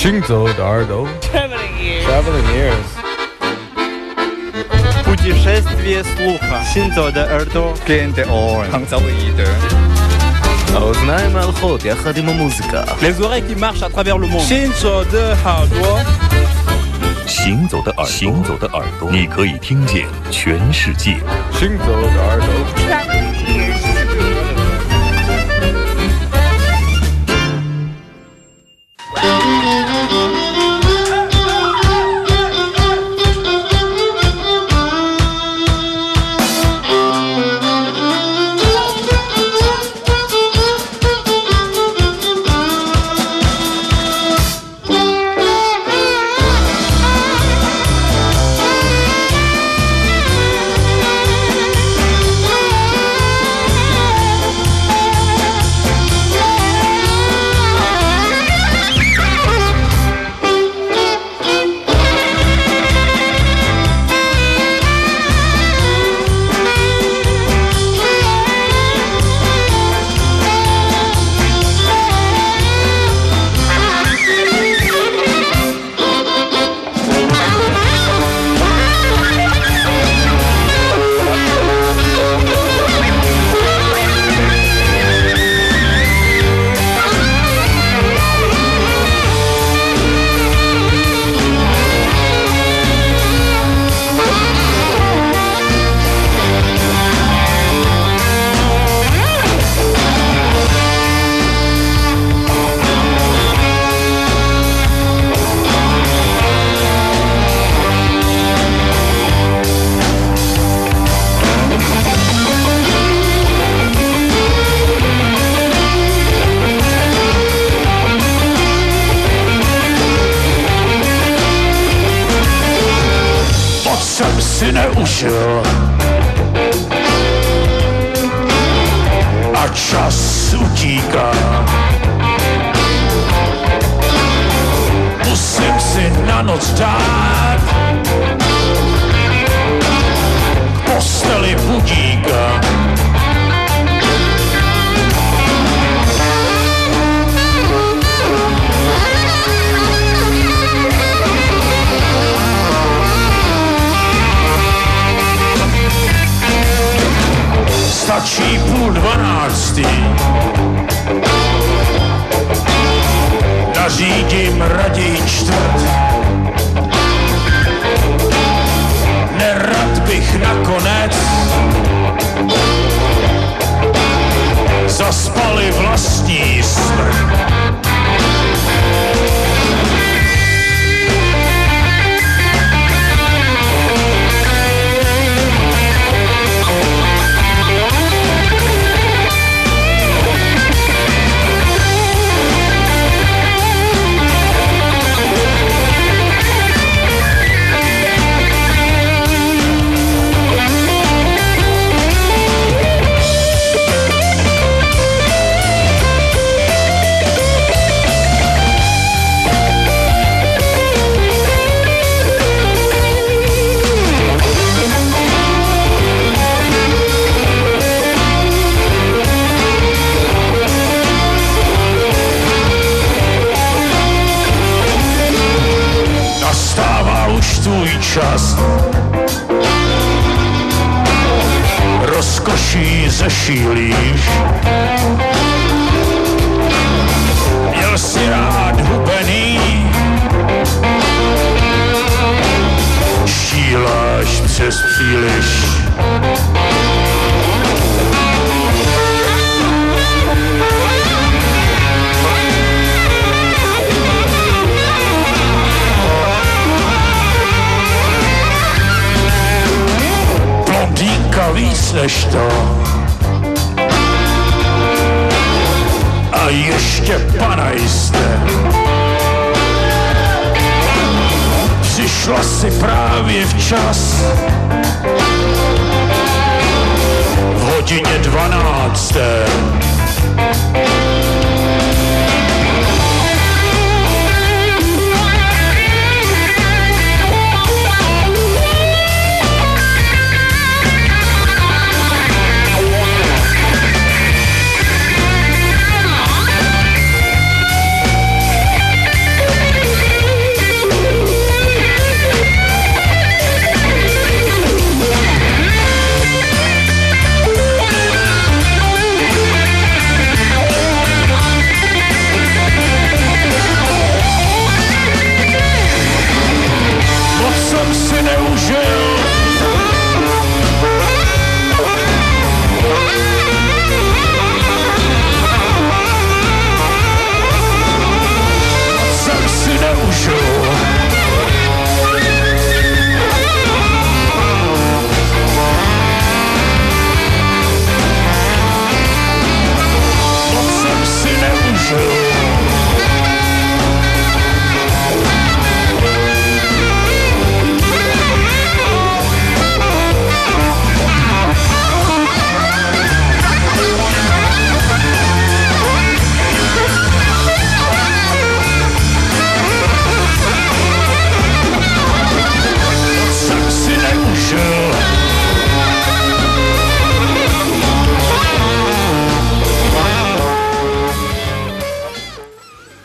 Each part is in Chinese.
行走的耳朵，Traveling ears。Traveling ears。Путешествие слуха. Синзода Эрдо. Кенте Ор. Хангзаоиде. האוזניים ההלכות יחד עם המוזיקה. Les oreilles qui marchent à travers le monde. 行走的耳朵。行走的耳朵，行走的耳朵，你可以听见全世界。行走的耳朵。 Vánoc dát. K posteli budíka. Stačí půl dvanáctý nařídím raději čtvrt. We've lost tvůj čas. Rozkoší zešílíš, měl si rád hubený, šíláš přes příliš. než to. A ještě panajste. Přišla si právě včas. V hodině dvanácté.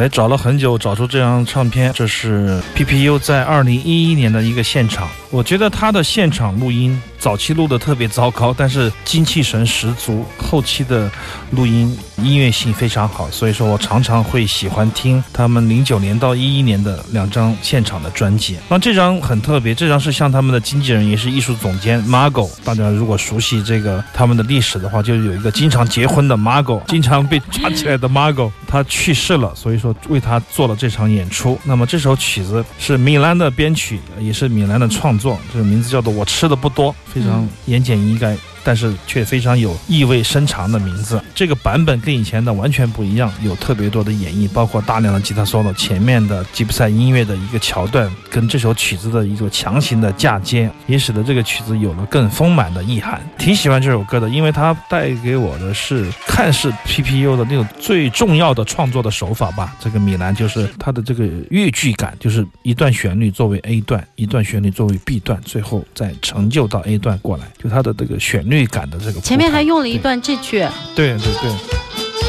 哎，找了很久，找出这张唱片，这是 PPU 在二零一一年的一个现场。我觉得他的现场录音早期录的特别糟糕，但是精气神十足，后期的录音音乐性非常好，所以说我常常会喜欢听他们零九年到一一年的两张现场的专辑。那这张很特别，这张是像他们的经纪人也是艺术总监 Margo，大家如果熟悉这个他们的历史的话，就有一个经常结婚的 Margo，经常被抓起来的 Margo，他去世了，所以说为他做了这场演出。那么这首曲子是米兰的编曲，也是米兰的创。作这个名字叫做“我吃的不多”，非常言简意赅。但是却非常有意味深长的名字。这个版本跟以前的完全不一样，有特别多的演绎，包括大量的吉他 solo，前面的吉普赛音乐的一个桥段，跟这首曲子的一个强行的嫁接，也使得这个曲子有了更丰满的意涵。挺喜欢这首歌的，因为它带给我的是看似 PPU 的那种最重要的创作的手法吧。这个米兰就是它的这个乐句感，就是一段旋律作为 A 段，一段旋律作为 B 段，最后再成就到 A 段过来，就它的这个旋律。律感的这个，前面还用了一段这句，对对对，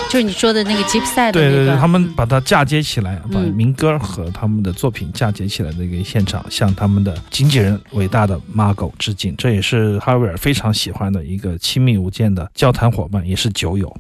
就是你说的那个吉普赛的对对对，他们把它嫁接起来，把民歌和他们的作品嫁接起来那个现场，向他们的经纪人伟大的 Margo 致敬。这也是哈维尔非常喜欢的一个亲密无间的交谈伙伴，也是酒友。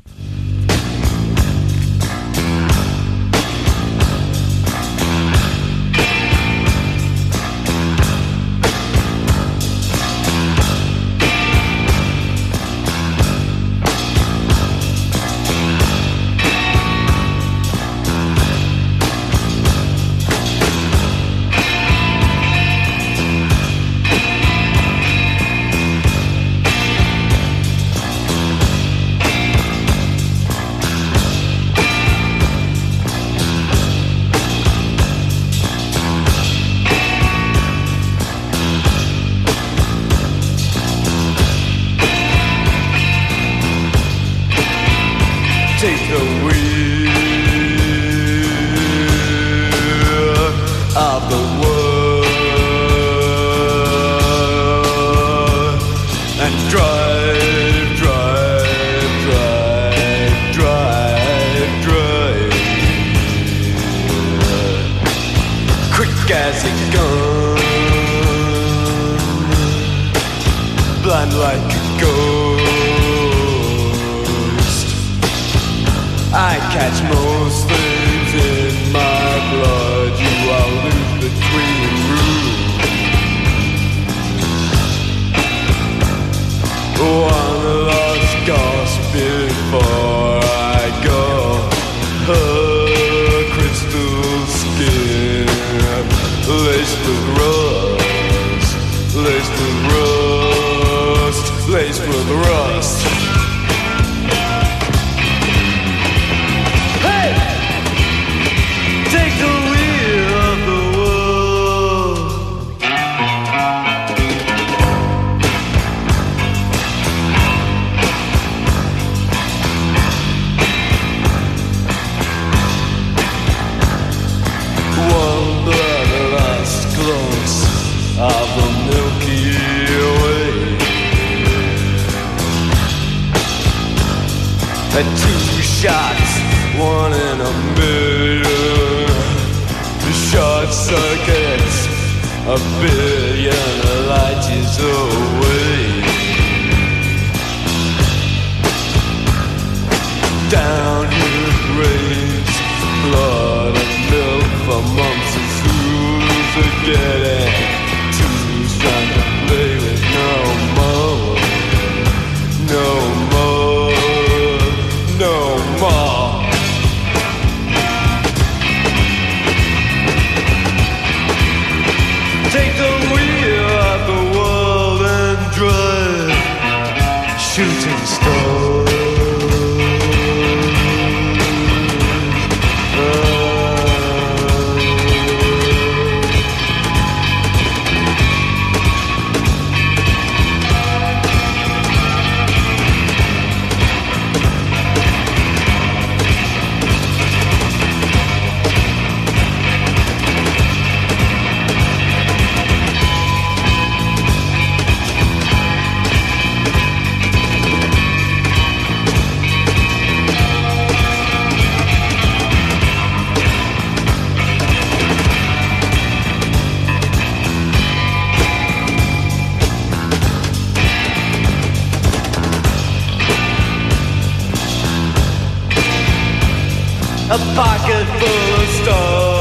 rust. Hey! Take the wheel of the world. One last of the Milky had two shots, one in a million. The short circuits a billion light years away. Down here it rains, blood and milk for months and fools to get. shooting stars. A pocket full of stars,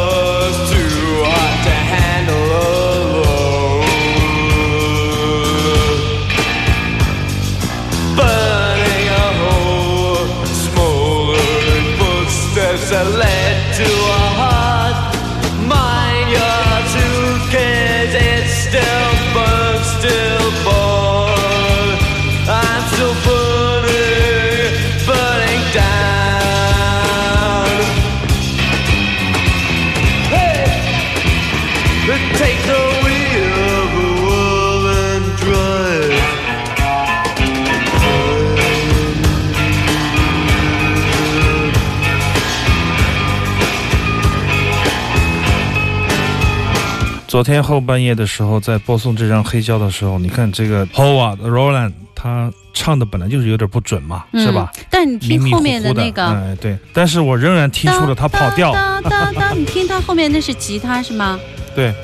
昨天后半夜的时候，在播送这张黑胶的时候，你看这个 Howard Roland 他唱的本来就是有点不准嘛，是吧？嗯？但你听后面的，那个，哎，对，但是我仍然听出了他跑调，当当当，你听他后面那是吉他是吗？对，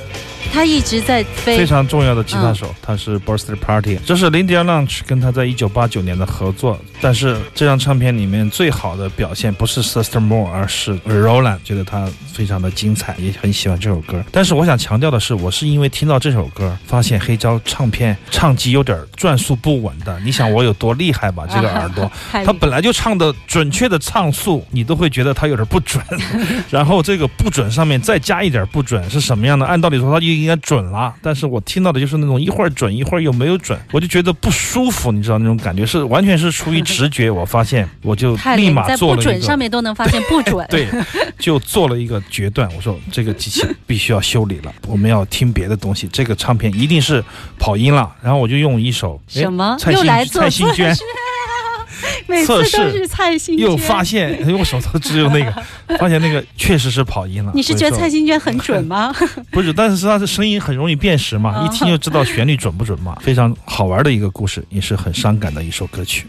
他一直在飞非。常重要的吉他嗯手，他是 Birthday Party，这是 Lindy Lunch 跟他在一九八九年的合作。但是这张唱片里面最好的表现不是 Sister Moore，而是 Roland，觉得他非常的精彩，也很喜欢这首歌。但是我想强调的是，我是因为听到这首歌，发现黑胶唱片唱机有点转速不稳的。你想我有多厉害吧？这个耳朵，他本来就唱的准确的唱速，你都会觉得他有点不准，然后这个不准上面再加一点不准是什么样的？按道理说他就应该准了，但是我听到的就是那种一会儿准一会儿又没有准，我就觉得不舒服，你知道那种感觉是完全是出于直觉，我发现我就立马做了一个。不准上面都能发现不准。对，就做了一个决断，我说这个机器必须要修理了，我们要听别的东西，这个唱片一定是跑音了。然后我就用一首哎什么蔡幸又来做蔡幸娟 每次测都试是蔡幸又。发现，哎我手头只有那个，发现那个确实是跑音了。你是觉得蔡幸娟很准吗？不是？但是他的声音很容易辨识嘛，哦一听就知道旋律准不准嘛。非常好玩的一个故事，也是很伤感的一首歌曲。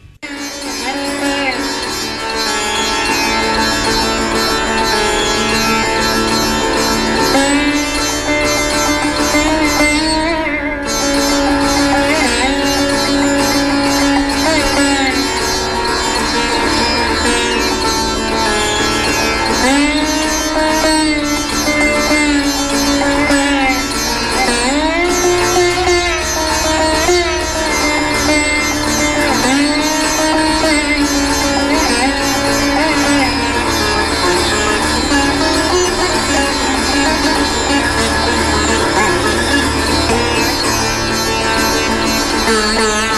Thank you.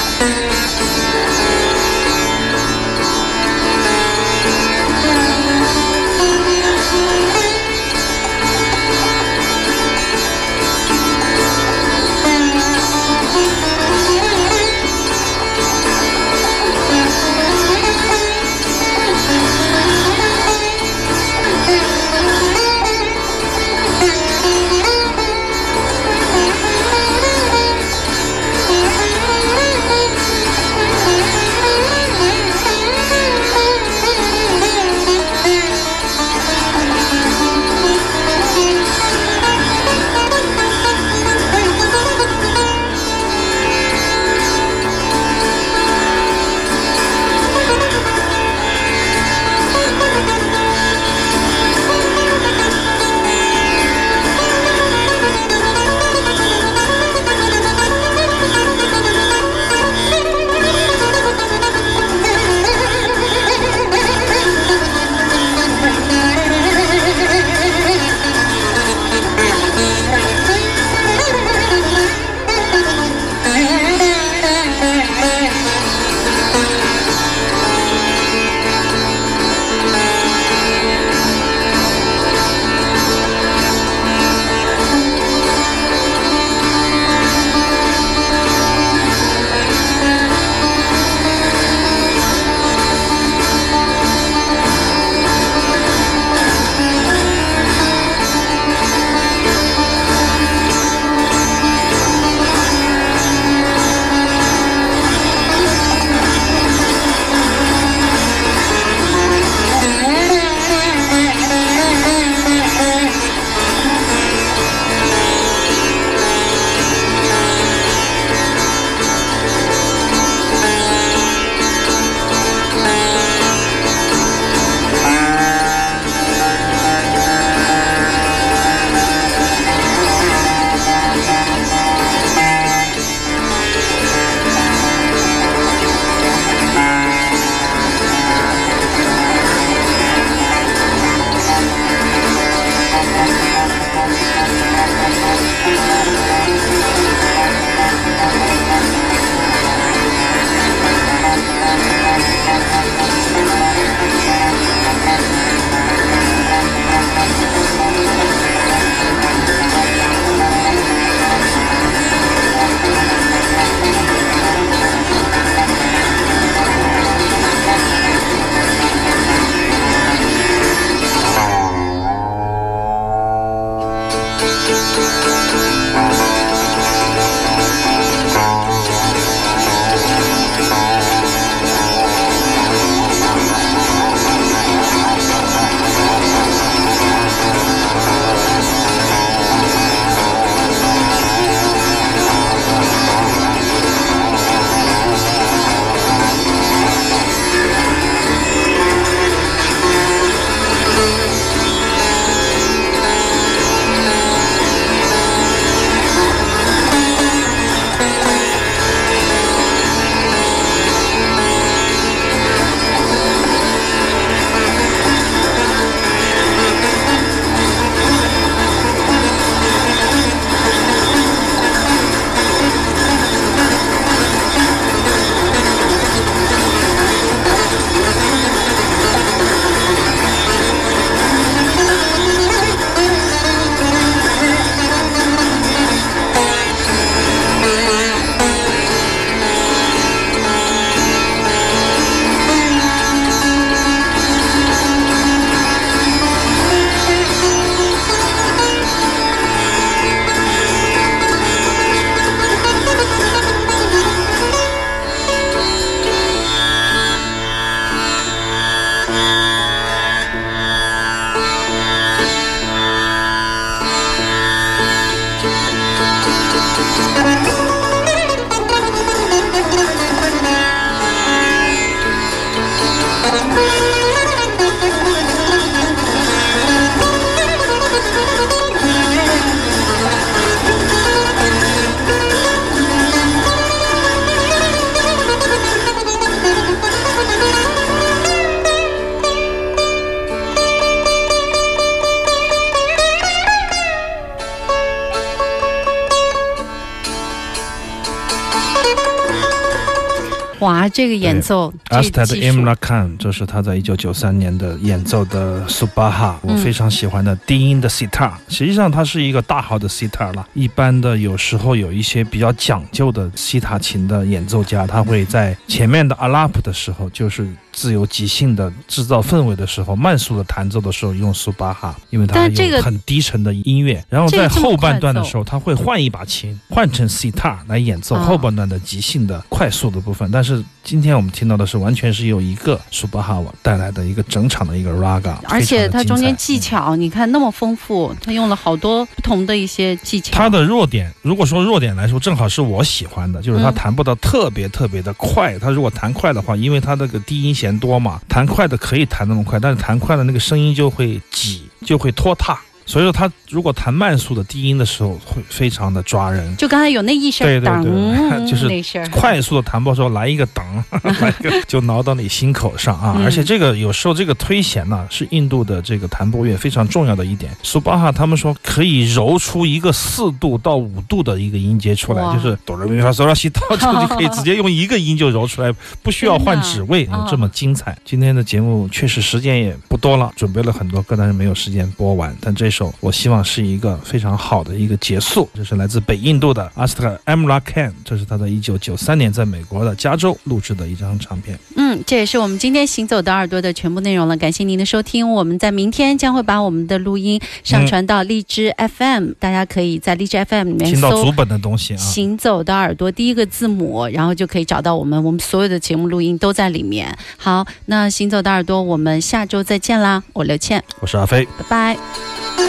这个演奏，阿斯泰的这技术 Imran Khan，这是他在一九九三年的演奏的苏巴哈，我嗯非常喜欢的低音的 sitar。实际上它是一个大号的 sitar 了。一般的有时候有一些比较讲究的西塔琴的演奏家，他会在前面的阿拉普的时候，就是自由即兴的制造氛围的时候，慢速的弹奏的时候用苏巴哈，因为它有很低沉的音乐。然后在后半段的时候，他会换一把琴，换成 sitar 来演奏啊后半段的即兴的快速的部分。但是今天我们听到的是完全是由一个苏巴哈带来的一个整场的一个 raga，而且它中间技巧。你看那么丰富，它用了好多不同的一些技巧。它的弱点，如果说弱点来说，正好是我喜欢的，就是它嗯弹不到特别特别的快。它如果弹快的话，因为它那个低音弦多嘛，弹快的可以弹那么快，但是弹快的那个声音就会挤，就会拖沓。所以说，他如果弹慢速的低音的时候，会非常的抓人。就刚才有那一声对对对，就是快速的弹拨时候来一个噔，来一个就挠到你心口上啊！嗯而且这个有时候这个推弦呢，是印度的这个弹拨乐非常重要的一点。苏巴哈他们说可以揉出一个四度到五度的一个音阶出来，就是哆来咪发嗦拉西哆，就就可以直接用一个音就揉出来，不需要换指位，这么精彩。今天的节目确实时间也不多了，准备了很多歌，但是没有时间播完。但这首我希望是一个非常好的一个结束，这是来自北印度的阿斯特 Amra Khan，这是他在一九九三年在美国的加州录制的一张唱片。嗯，这也是我们今天行走的耳朵的全部内容了。感谢您的收听，我们在明天将会把我们的录音上传到荔枝 FM，、大家可以在荔枝 FM 里面搜听到足本的东西啊。行走的耳朵第一个字母，然后就可以找到我们，我们所有的节目录音都在里面。好，那行走的耳朵，我们下周再见啦！我刘倩，我是阿飞。拜拜。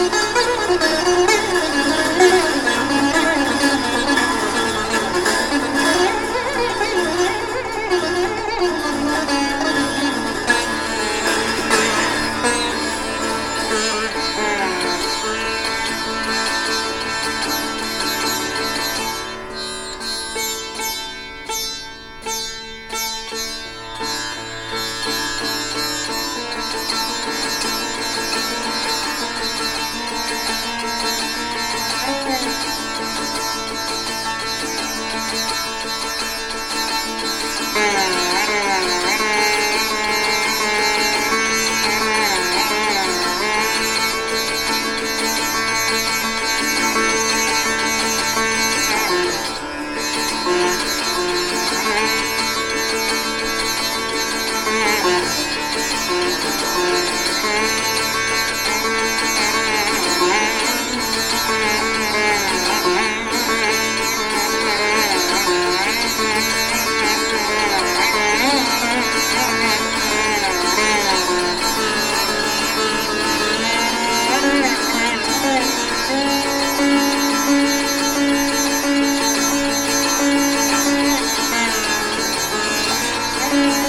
Bye.